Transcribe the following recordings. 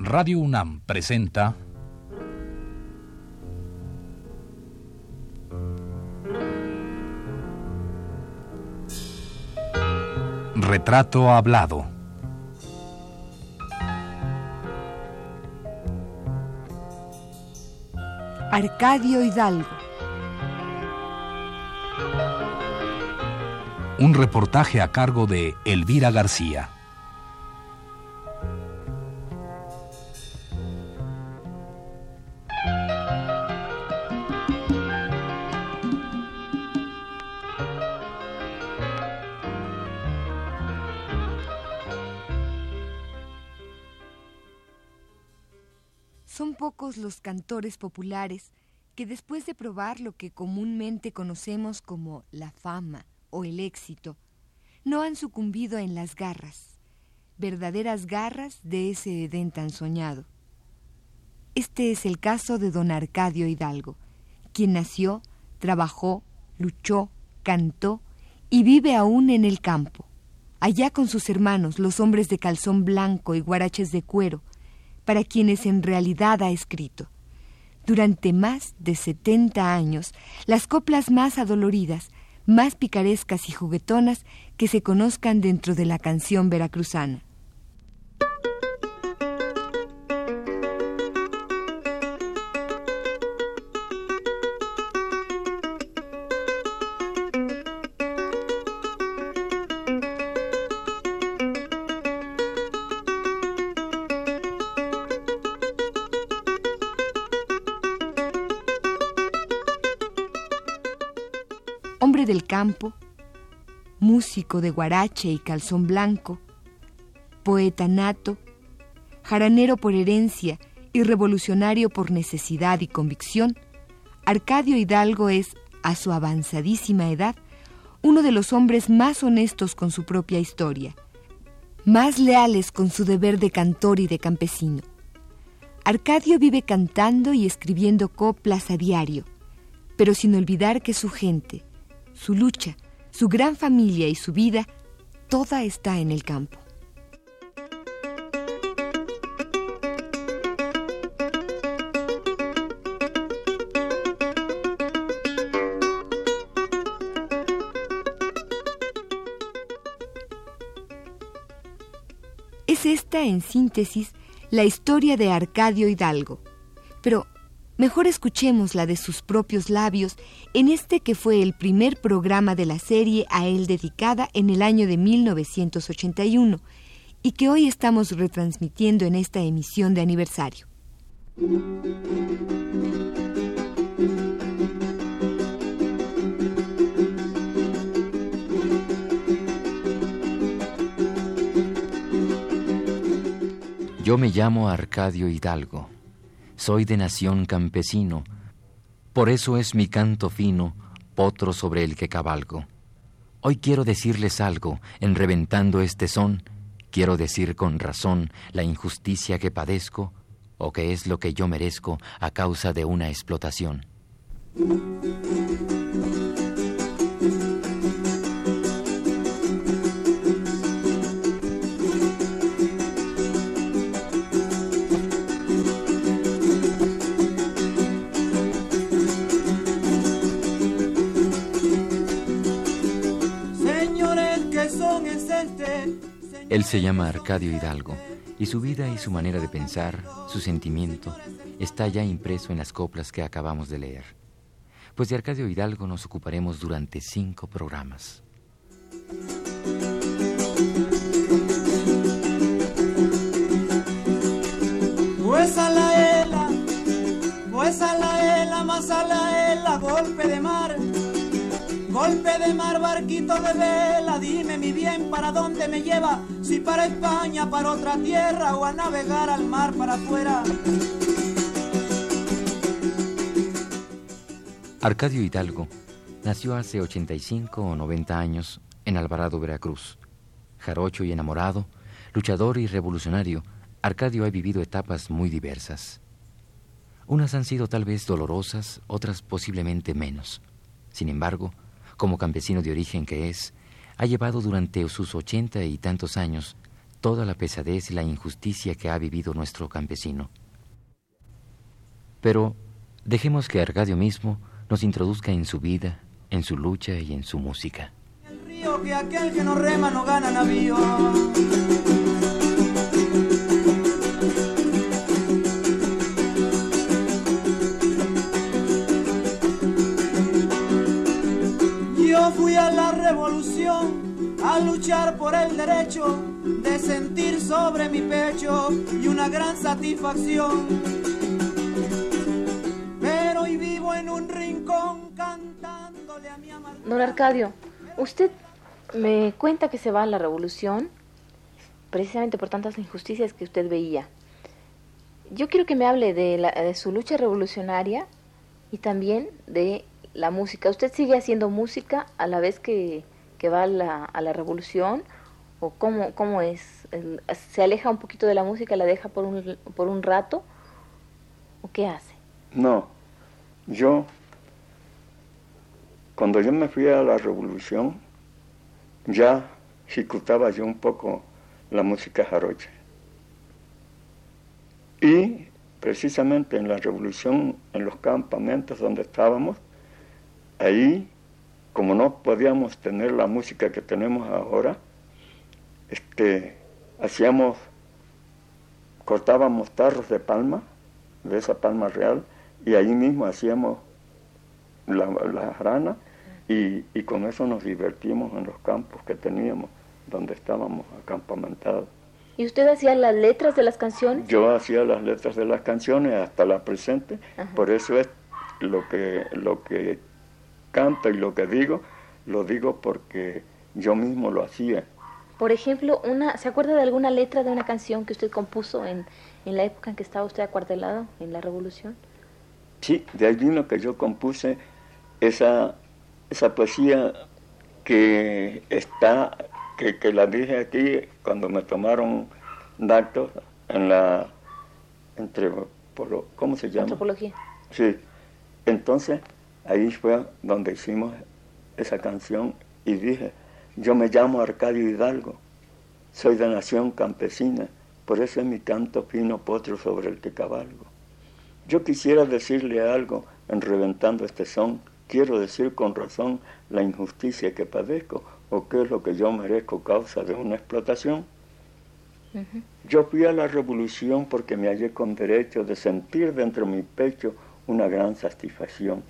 Radio UNAM presenta Retrato Hablado. Arcadio Hidalgo. Un reportaje a cargo de Elvira García. Cantores populares que después de probar lo que comúnmente conocemos como la fama o el éxito, no han sucumbido en las garras, verdaderas garras de ese Edén tan soñado. Este es el caso de don Arcadio Hidalgo, quien nació, trabajó, luchó, cantó y vive aún en el campo, allá con sus hermanos, los hombres de calzón blanco y guaraches de cuero, para quienes en realidad ha escrito. Durante más de setenta años, las coplas más adoloridas, más picarescas y juguetonas que se conozcan dentro de la canción veracruzana. Hombre del campo, músico de guarache y calzón blanco, poeta nato, jaranero por herencia y revolucionario por necesidad y convicción, Arcadio Hidalgo es, a su avanzadísima edad, uno de los hombres más honestos con su propia historia, más leales con su deber de cantor y de campesino. Arcadio vive cantando y escribiendo coplas a diario, pero sin olvidar que su gente, su lucha, su gran familia y su vida, toda está en el campo. Es esta, en síntesis, la historia de Arcadio Hidalgo. Pero mejor escuchemos la de sus propios labios en este que fue el primer programa de la serie a él dedicada en el año de 1981 y que hoy estamos retransmitiendo en esta emisión de aniversario. Yo me llamo Arcadio Hidalgo, soy de nación campesino, por eso es mi canto fino, potro sobre el que cabalgo. Hoy quiero decirles algo, en reventando este son, quiero decir con razón la injusticia que padezco, o que es lo que yo merezco a causa de una explotación. Él se llama Arcadio Hidalgo y su vida y su manera de pensar, su sentimiento, está ya impreso en las coplas que acabamos de leer. Pues de Arcadio Hidalgo nos ocuparemos durante cinco programas. La ela, la ela, la ela, golpe de mar. Golpe de mar, barquito de vela, dime mi bien para dónde me lleva, si para España, para otra tierra o a navegar al mar para afuera. Arcadio Hidalgo nació hace 85 o 90 años en Alvarado, Veracruz. Jarocho y enamorado, luchador y revolucionario, Arcadio ha vivido etapas muy diversas. Unas han sido tal vez dolorosas, otras posiblemente menos. Sin embargo, como campesino de origen que es, ha llevado durante sus ochenta y tantos años toda la pesadez y la injusticia que ha vivido nuestro campesino. Pero dejemos que Arcadio mismo nos introduzca en su vida, en su lucha y en su música. El río que aquel que no rema no gana navío. A luchar por el derecho de sentir sobre mi pecho y una gran satisfacción. Pero hoy vivo en un rincón cantándole a mi amargura. Don Arcadio, usted me cuenta que se va a la revolución precisamente por tantas injusticias que usted veía. Yo quiero que me hable de, la- de su lucha revolucionaria y también de la música. ¿Usted sigue haciendo música a la vez que, que va a la, a la revolución? ¿O cómo, cómo es? ¿Se aleja un poquito de la música, la deja por un, por un rato? ¿O qué hace? No, yo, cuando yo me fui a la revolución, ya ejecutaba yo un poco la música jarocha. Y precisamente en la revolución, en los campamentos donde estábamos, ahí, como no podíamos tener la música que tenemos ahora, este, hacíamos, cortábamos tarros de palma, de esa palma real, y ahí mismo hacíamos la, la jarana y, y con eso nos divertimos en los campos que teníamos, donde estábamos acampamentados. ¿Y usted hacía las letras de las canciones? Yo hacía las letras de las canciones hasta la presente, Ajá. por eso es lo que, lo que canto y lo que digo, lo digo porque yo mismo lo hacía. Por ejemplo, una, ¿se acuerda de alguna letra de una canción que usted compuso en, en la época en que estaba usted acuartelado en la Revolución? Sí, de ahí vino que yo compuse esa, esa poesía que está, que, que la dije aquí cuando me tomaron datos en la, entre, ¿cómo se llama? Antropología. Sí, entonces ahí fue donde hicimos esa canción y dije, yo me llamo Arcadio Hidalgo, soy de nación campesina, por eso es mi canto fino potro sobre el que cabalgo. Yo quisiera decirle algo en reventando este son, quiero decir con razón la injusticia que padezco o qué es lo que yo merezco causa de una explotación. Yo fui a la revolución porque me hallé con derecho de sentir dentro de mi pecho una gran satisfacción.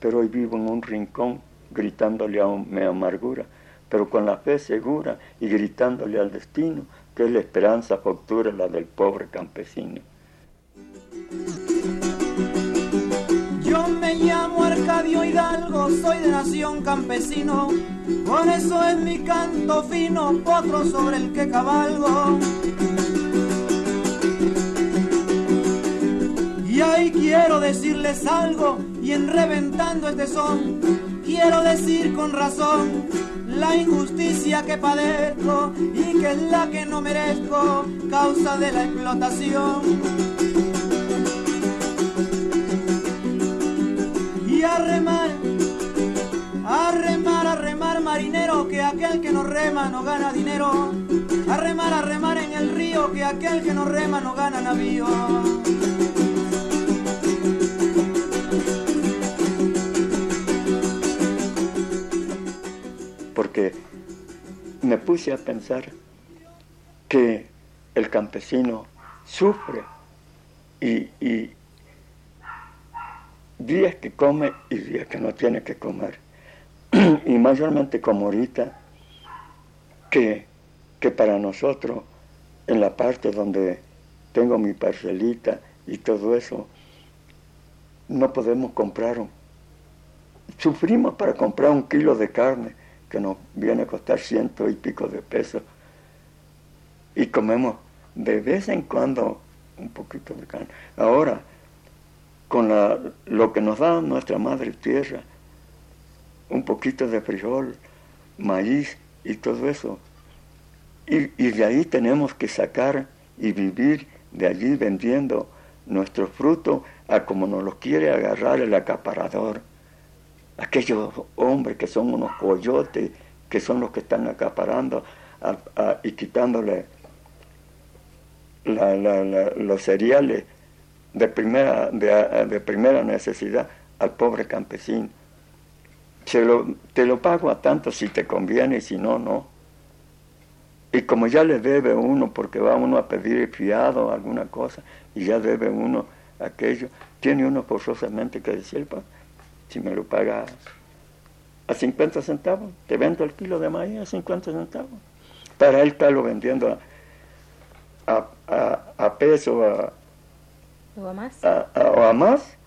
Pero hoy vivo en un rincón gritándole a mi amargura, pero con la fe segura y gritándole al destino que es la esperanza futura la del pobre campesino. Yo me llamo Arcadio Hidalgo, soy de nación campesino, por eso es mi canto fino, potro sobre el que cabalgo. Y ahí quiero decirles algo, y en reventando este son, quiero decir con razón la injusticia que padezco y que es la que no merezco, causa de la explotación. y a remar, a remar, a remar marinero, que aquel que no rema no gana dinero, a remar, a remar en el río, que aquel que no rema no gana navío. Me puse a pensar que el campesino sufre y, días que come y días que no tiene que comer. y mayormente como ahorita, que, que para nosotros, en la parte donde tengo mi parcelita y todo eso, no podemos comprar un, sufrimos para comprar un kilo de carne que nos viene a costar ciento y pico de pesos. Y comemos de vez en cuando un poquito de carne. Ahora, con la- lo que nos da nuestra madre tierra, un poquito de frijol, maíz y todo eso, y, y de ahí tenemos que sacar y vivir de allí vendiendo nuestros frutos a como nos los quiere agarrar el acaparador aquellos hombres que son unos coyotes, que son los que están acaparando y quitándole los cereales de primera, de, primera necesidad al pobre campesino. lo, te lo pago a tanto si te conviene y si no, no. Y como ya le debe uno, porque va uno a pedir fiado alguna cosa, y ya debe uno aquello, tiene uno forzosamente que decir, si me lo paga a 50 centavos, te vendo el kilo de maíz a 50 centavos. Para él estarlo vendiendo a, a, a, peso o a más, o a más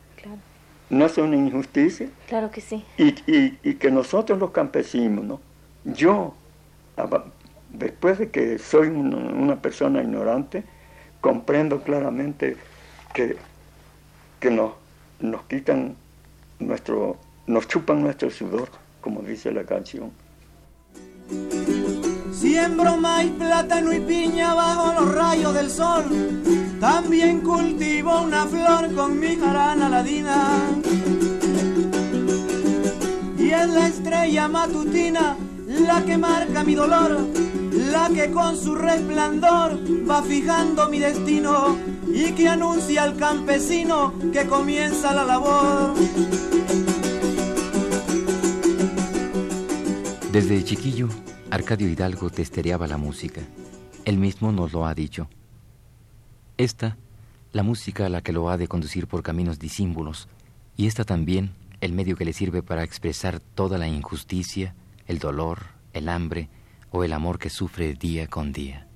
no es una injusticia. Claro que sí. Y, y, y que nosotros los campesinos, ¿no? yo, después de que soy una, persona ignorante, comprendo claramente que, que nos, nos quitan nuestro, nos chupan nuestro sudor como dice la canción. Siembro maíz, plátano y piña bajo los rayos del sol. También cultivo una flor con mi jarana ladina. Y es la estrella matutina la que marca mi dolor, la que con su resplandor va fijando mi destino y que anuncia al campesino que comienza la labor. Desde chiquillo, Arcadio Hidalgo testereaba la música. Él mismo nos lo ha dicho. Esta, la música a la que lo ha de conducir por caminos disímbulos, y esta también, el medio que le sirve para expresar toda la injusticia, el dolor, el hambre o el amor que sufre día con día.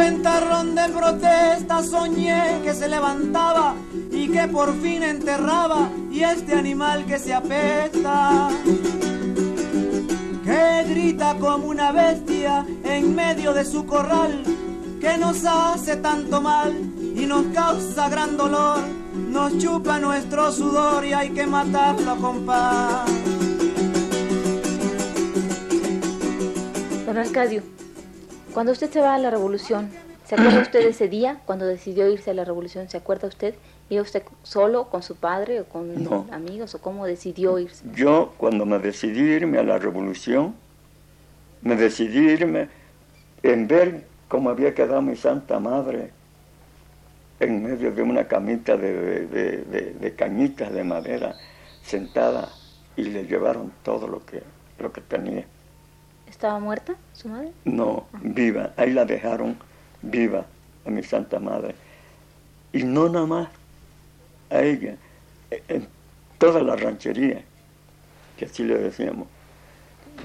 Ventarrón de protesta soñé que se levantaba y que por fin enterraba y este animal que se apesta que grita como una bestia en medio de su corral, que nos hace tanto mal y nos causa gran dolor, nos chupa nuestro sudor y hay que matarlo con paz. Don Arcadio, cuando usted se va a la revolución, ¿se acuerda usted de ese día cuando decidió irse a la revolución? ¿Se acuerda usted? ¿Iba usted solo con su padre o con amigos o cómo decidió irse? Yo cuando me decidí irme a la revolución, me decidí irme en ver cómo había quedado mi santa madre en medio de una camita de, de, cañitas de madera sentada y le llevaron todo lo que, lo que tenía. ¿Estaba muerta su madre? No, viva. Ahí la dejaron viva a mi santa madre. Y no nada más a ella, en toda la ranchería, que así le decíamos.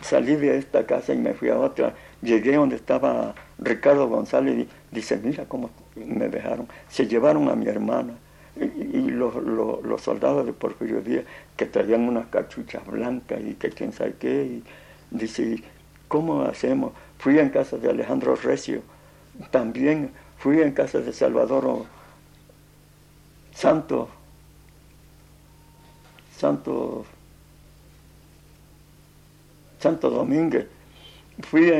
Salí de esta casa y me fui a otra. Llegué donde estaba Ricardo González y dice, mira cómo me dejaron. Se llevaron a mi hermana y, los, los, soldados de Porfirio Díaz que traían unas cachuchas blancas y que quién sabe qué. Y dice, ¿cómo hacemos? Fui en casa de Alejandro Recio, también fui en casa de Salvador Santo, Santo, Santo Domínguez. Fui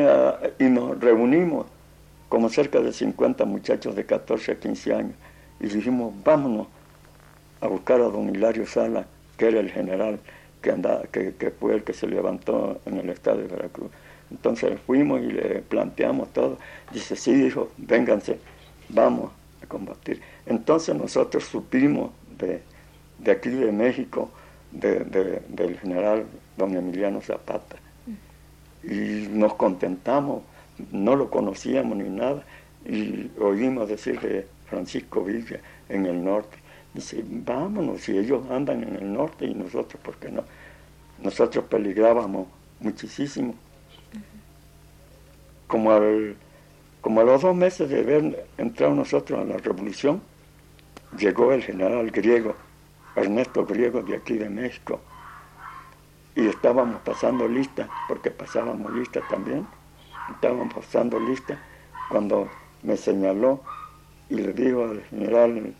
y nos reunimos como cerca de 50 muchachos de 14 a 15 años y dijimos, vámonos a buscar a don Hilario Sala, que era el general que, andaba, que, que fue el que se levantó en el estado de Veracruz. Entonces fuimos y le planteamos todo. Dice, sí, dijo, vénganse, vamos a combatir. Entonces nosotros supimos de, aquí de México, del general don Emiliano Zapata, y nos contentamos, no lo conocíamos ni nada, y oímos decir de Francisco Villa en el norte. Dice, vámonos, si ellos andan en el norte y nosotros, ¿por qué no? Nosotros peligrábamos muchísimo. Como al como a los dos meses de haber entrado nosotros a la revolución, llegó el general griego, Ernesto Griego de aquí de México, y estábamos pasando lista, porque pasábamos lista también, estábamos pasando lista cuando me señaló y le digo al general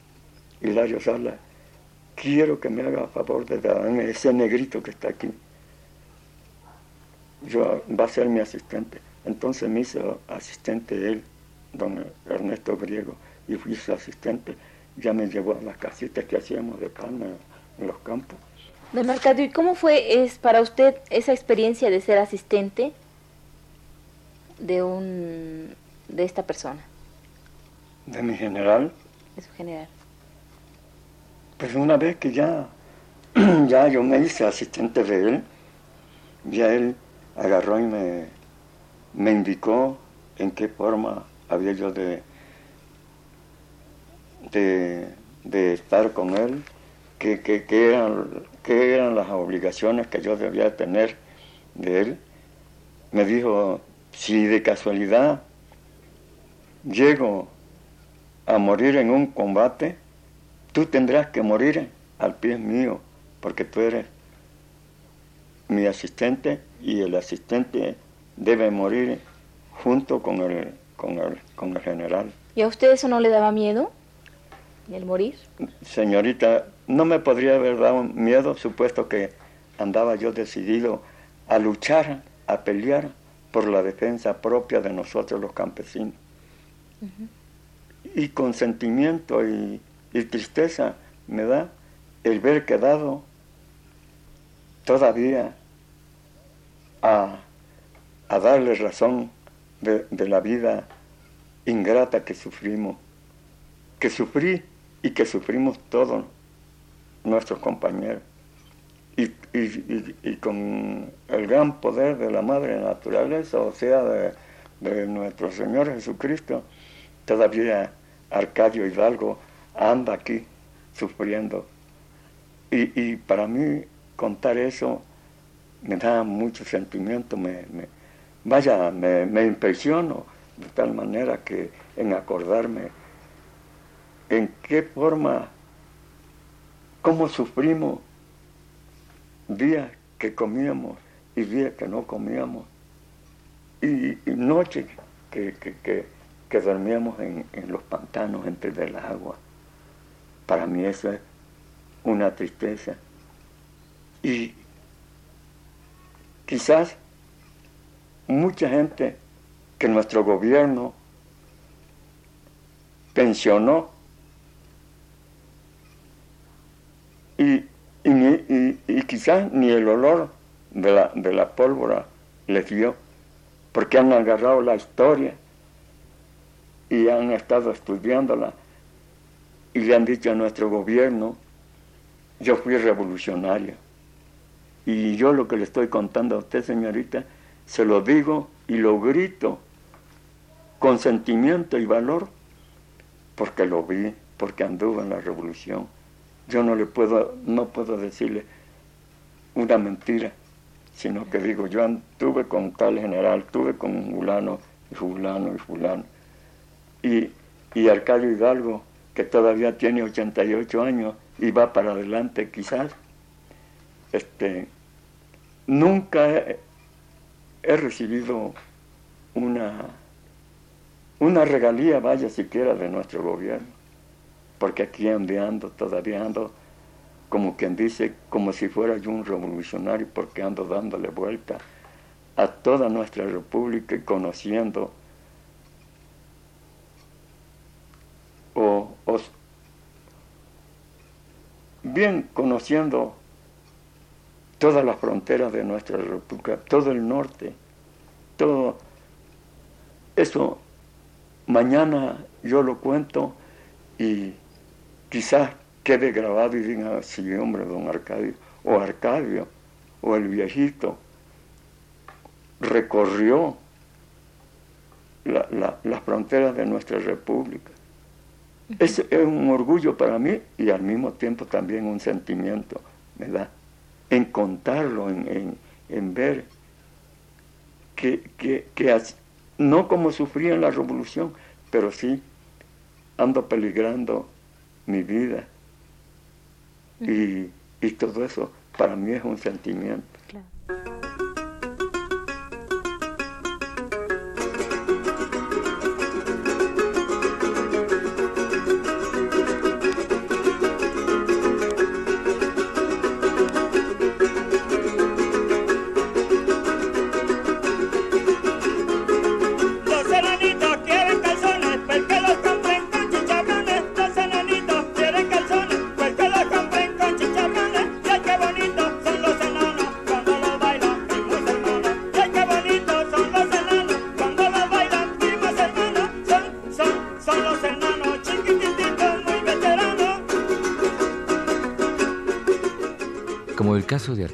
Hilario Sala, quiero que me haga favor de darme ese negrito que está aquí. Yo, va a ser mi asistente. Entonces me hizo asistente él, don Ernesto Griego, y fui su asistente. Ya me llevó a las casitas que hacíamos de palma en los campos. Don Arcadio, ¿y cómo fue es para usted esa experiencia de ser asistente de un de esta persona? De mi general. De su general. Pues una vez que ya, ya yo me hice asistente de él, ya él agarró y me, me indicó en qué forma había yo de, de, estar con él, qué, eran, qué eran las obligaciones que yo debía tener de él. Me dijo, si de casualidad llego a morir en un combate, tú tendrás que morir al pie mío, porque tú eres mi asistente y el asistente debe morir junto con el, con el, con el general. ¿Y a usted eso no le daba miedo? ¿El morir? Señorita, no me podría haber dado miedo, supuesto que andaba yo decidido a luchar, a pelear por la defensa propia de nosotros los campesinos. Y con sentimiento y, y tristeza me da el ver quedado todavía a, darle razón de, la vida ingrata que sufrimos, que sufrí y que sufrimos todos nuestros compañeros. Y, con el gran poder de la Madre Naturaleza, o sea, de, de nuestro Señor Jesucristo, todavía Arcadio Hidalgo anda aquí sufriendo. Y, para mí contar eso me da mucho sentimiento, me, vaya, me, impresiono de tal manera que en acordarme en qué forma, cómo sufrimos días que comíamos y días que no comíamos, y, noches que, dormíamos en, los pantanos entre el agua. Para mí eso es una tristeza. Y quizás mucha gente que nuestro gobierno pensionó y, y, quizás ni el olor de la, de la pólvora les dio, porque han agarrado la historia y han estado estudiándola y le han dicho a nuestro gobierno, yo fui revolucionario. Y yo lo que le estoy contando a usted, señorita, se lo digo y lo grito con sentimiento y valor, porque lo vi, porque anduve en la revolución. Yo no le puedo, no puedo decirle una mentira, sino que digo, yo anduve con tal general, tuve con fulano y fulano y fulano. Y, y Arcadio Hidalgo que todavía tiene 88 años y va para adelante quizás, este, nunca he, recibido una, una regalía, vaya siquiera, de nuestro gobierno, porque aquí ando, todavía ando, como quien dice, como si fuera yo un revolucionario, porque ando dándole vuelta a toda nuestra república y conociendo o, bien conociendo todas las fronteras de nuestra república, todo el norte, todo eso mañana yo lo cuento y quizás quede grabado y diga, sí, hombre, don Arcadio, o Arcadio, o el viejito, recorrió las fronteras de nuestra república. Es, un orgullo para mí y al mismo tiempo también un sentimiento, ¿verdad? En contarlo, en, ver que, que, no como sufrí en la revolución, pero sí ando peligrando mi vida. Y, y todo eso para mí es un sentimiento.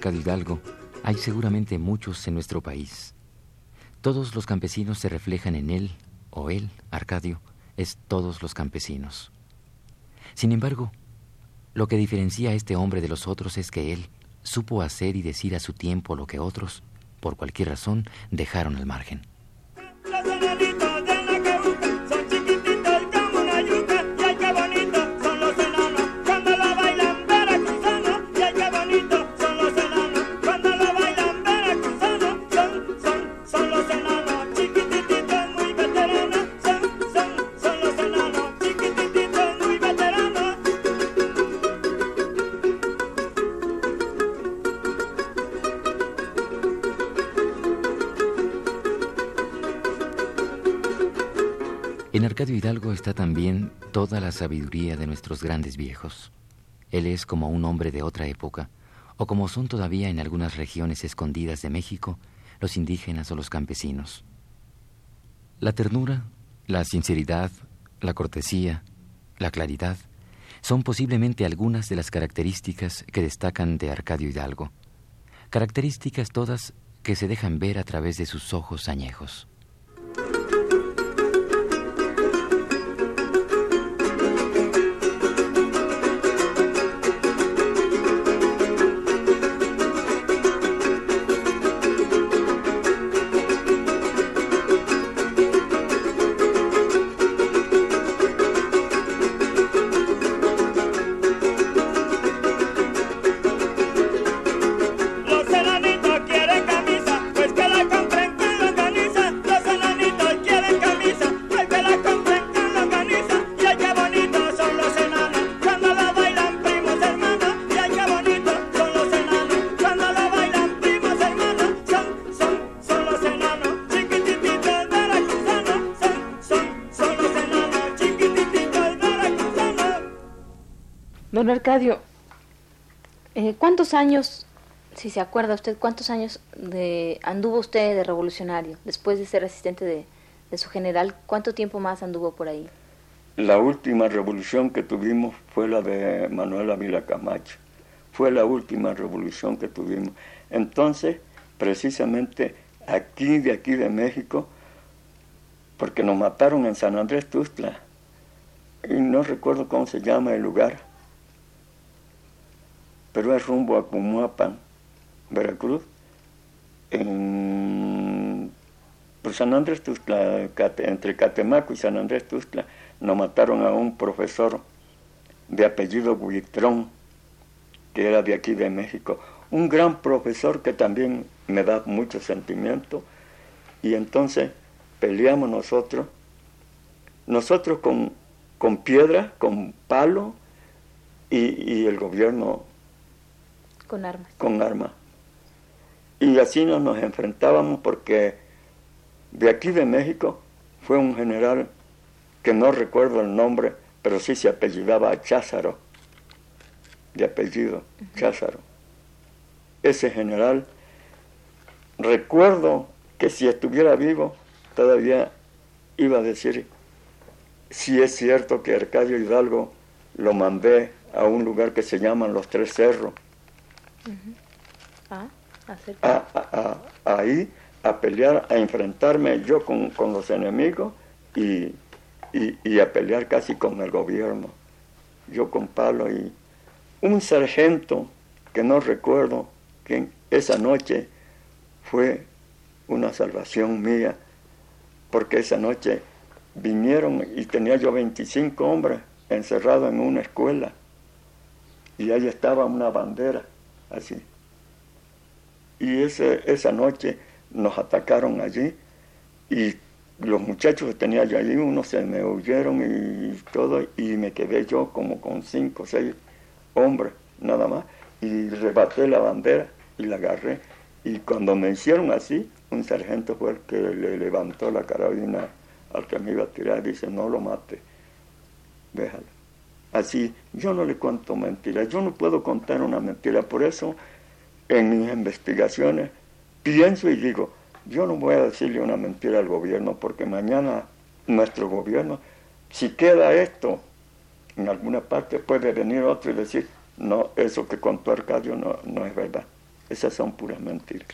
Caso de Hidalgo, hay seguramente muchos en nuestro país. Todos los campesinos se reflejan en él, o él, Arcadio, es todos los campesinos. Sin embargo, lo que diferencia a este hombre de los otros es que él supo hacer y decir a su tiempo lo que otros, por cualquier razón, dejaron al margen. Toda la sabiduría de nuestros grandes viejos. Él es como un hombre de otra época, o como son todavía en algunas regiones escondidas de México los indígenas o los campesinos. La ternura, la sinceridad, la cortesía, la claridad, son posiblemente algunas de las características que destacan de Arcadio Hidalgo, características todas que se dejan ver a través de sus ojos añejos. Don Arcadio, eh, ¿cuántos años, si se acuerda usted, cuántos años de, anduvo usted de revolucionario después de ser asistente de, su general? ¿Cuánto tiempo más anduvo por ahí? La última revolución que tuvimos fue la de Manuel Ávila Camacho. Fue la última revolución que tuvimos. Entonces, precisamente aquí, de aquí de México, porque nos mataron en San Andrés Tustla, y no recuerdo cómo se llama el lugar, pero es rumbo a Cumuapan, Veracruz, en pues San Andrés Tuzla, entre Catemaco y San Andrés Tuzla, nos mataron a un profesor de apellido Buitrón, que era de aquí de México, un gran profesor que también me da mucho sentimiento, y entonces peleamos nosotros, nosotros con, con piedra, con palo, y el gobierno con armas. Con armas. Y así nos, nos enfrentábamos porque de aquí de México fue un general que no recuerdo el nombre, pero sí se apellidaba Cházaro, de apellido Cházaro. Ese general, recuerdo que si estuviera vivo, todavía iba a decir, si es cierto que Arcadio Hidalgo lo mandé a un lugar que se llaman Los Tres Cerros, Ah, a, ahí a pelear, a enfrentarme yo con, los enemigos y, y, a pelear casi con el gobierno. Yo con palo y un sargento que no recuerdo que esa noche fue una salvación mía, porque esa noche vinieron y tenía yo 25 hombres encerrados en una escuela y ahí estaba una bandera así. Y ese, esa noche nos atacaron allí y los muchachos que tenía yo allí, unos se me huyeron y todo, y me quedé yo como con cinco o seis hombres nada más, y rebaté la bandera y la agarré. Y cuando me hicieron así, un sargento fue el que le levantó la carabina al que me iba a tirar y dice, no lo mate, déjalo así. Yo no le cuento mentiras, yo no puedo contar una mentira. Por eso, en mis investigaciones, pienso y digo, yo no voy a decirle una mentira al gobierno porque mañana nuestro gobierno, si queda esto en alguna parte, puede venir otro y decir, no, eso que contó Arcadio no, es verdad. Esas son puras mentiras.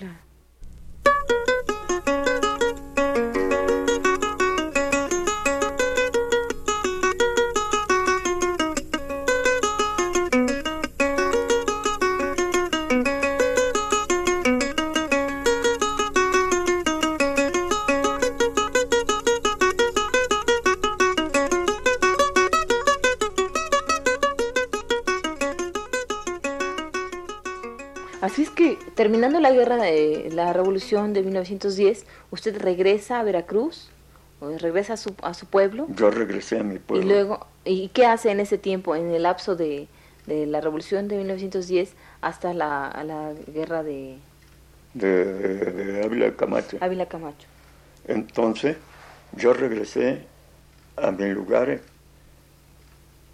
La guerra de la revolución de 1910, usted regresa a Veracruz, o regresa a su, a su pueblo. Yo regresé a mi pueblo. Y luego, ¿y qué hace en ese tiempo, en el lapso de, de la revolución de 1910 hasta la, la guerra de... De, de, Ávila Camacho. Ávila Camacho. Entonces, yo regresé a mis lugares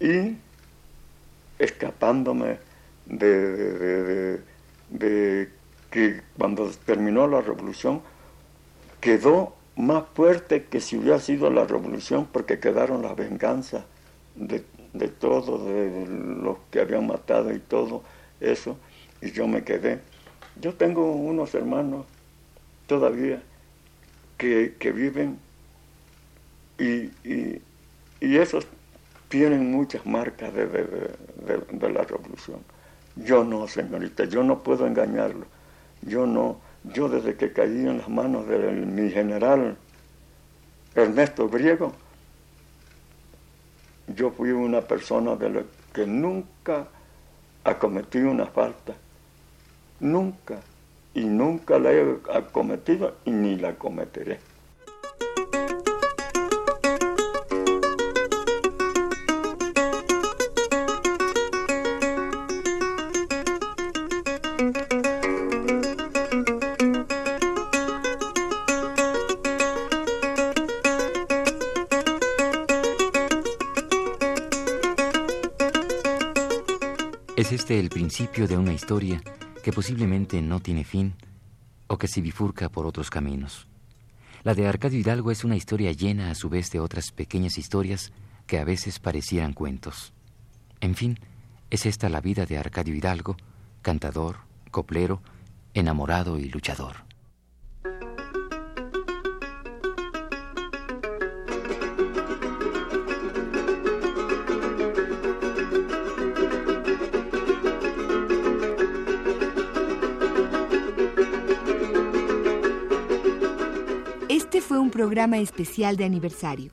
y escapándome de de que cuando terminó la revolución quedó más fuerte que si hubiera sido la revolución porque quedaron las venganzas de, de todos, de los que habían matado y todo eso, y yo me quedé. Yo tengo unos hermanos todavía que, viven y, y, esos tienen muchas marcas de, de la revolución. Yo no, señorita, yo no puedo engañarlo. Yo no, yo desde que caí en las manos de mi general Ernesto Griego, yo fui una persona de la que nunca ha cometido una falta. Nunca. Y nunca la he cometido y ni la cometeré. Principio de una historia que posiblemente no tiene fin o que se bifurca por otros caminos? La de Arcadio Hidalgo es una historia llena a su vez de otras pequeñas historias que a veces parecieran cuentos. En fin, es esta la vida de Arcadio Hidalgo, cantador, coplero, enamorado y luchador. Programa especial de aniversario.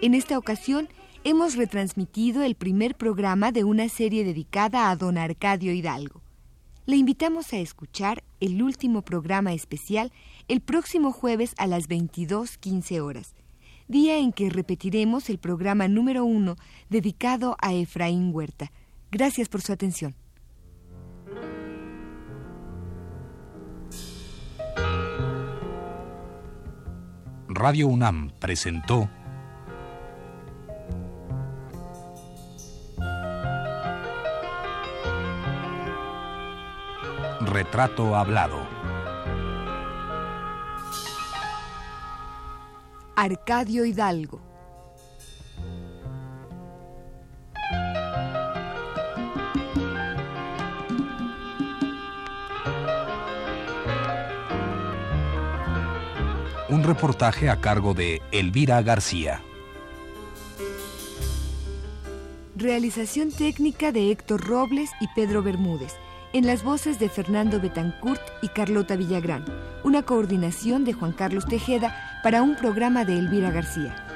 En esta ocasión hemos retransmitido el primer programa de una serie dedicada a don Arcadio Hidalgo. Le invitamos a escuchar el último programa especial el próximo jueves a las 22.15 horas, día en que repetiremos el programa número uno dedicado a Efraín Huerta. Gracias por su atención. Radio UNAM presentó Retrato Hablado. Arcadio Hidalgo. Un reportaje a cargo de Elvira García. Realización técnica de Héctor Robles y Pedro Bermúdez, en las voces de Fernando Betancourt y Carlota Villagrán. Una coordinación de Juan Carlos Tejeda para un programa de Elvira García.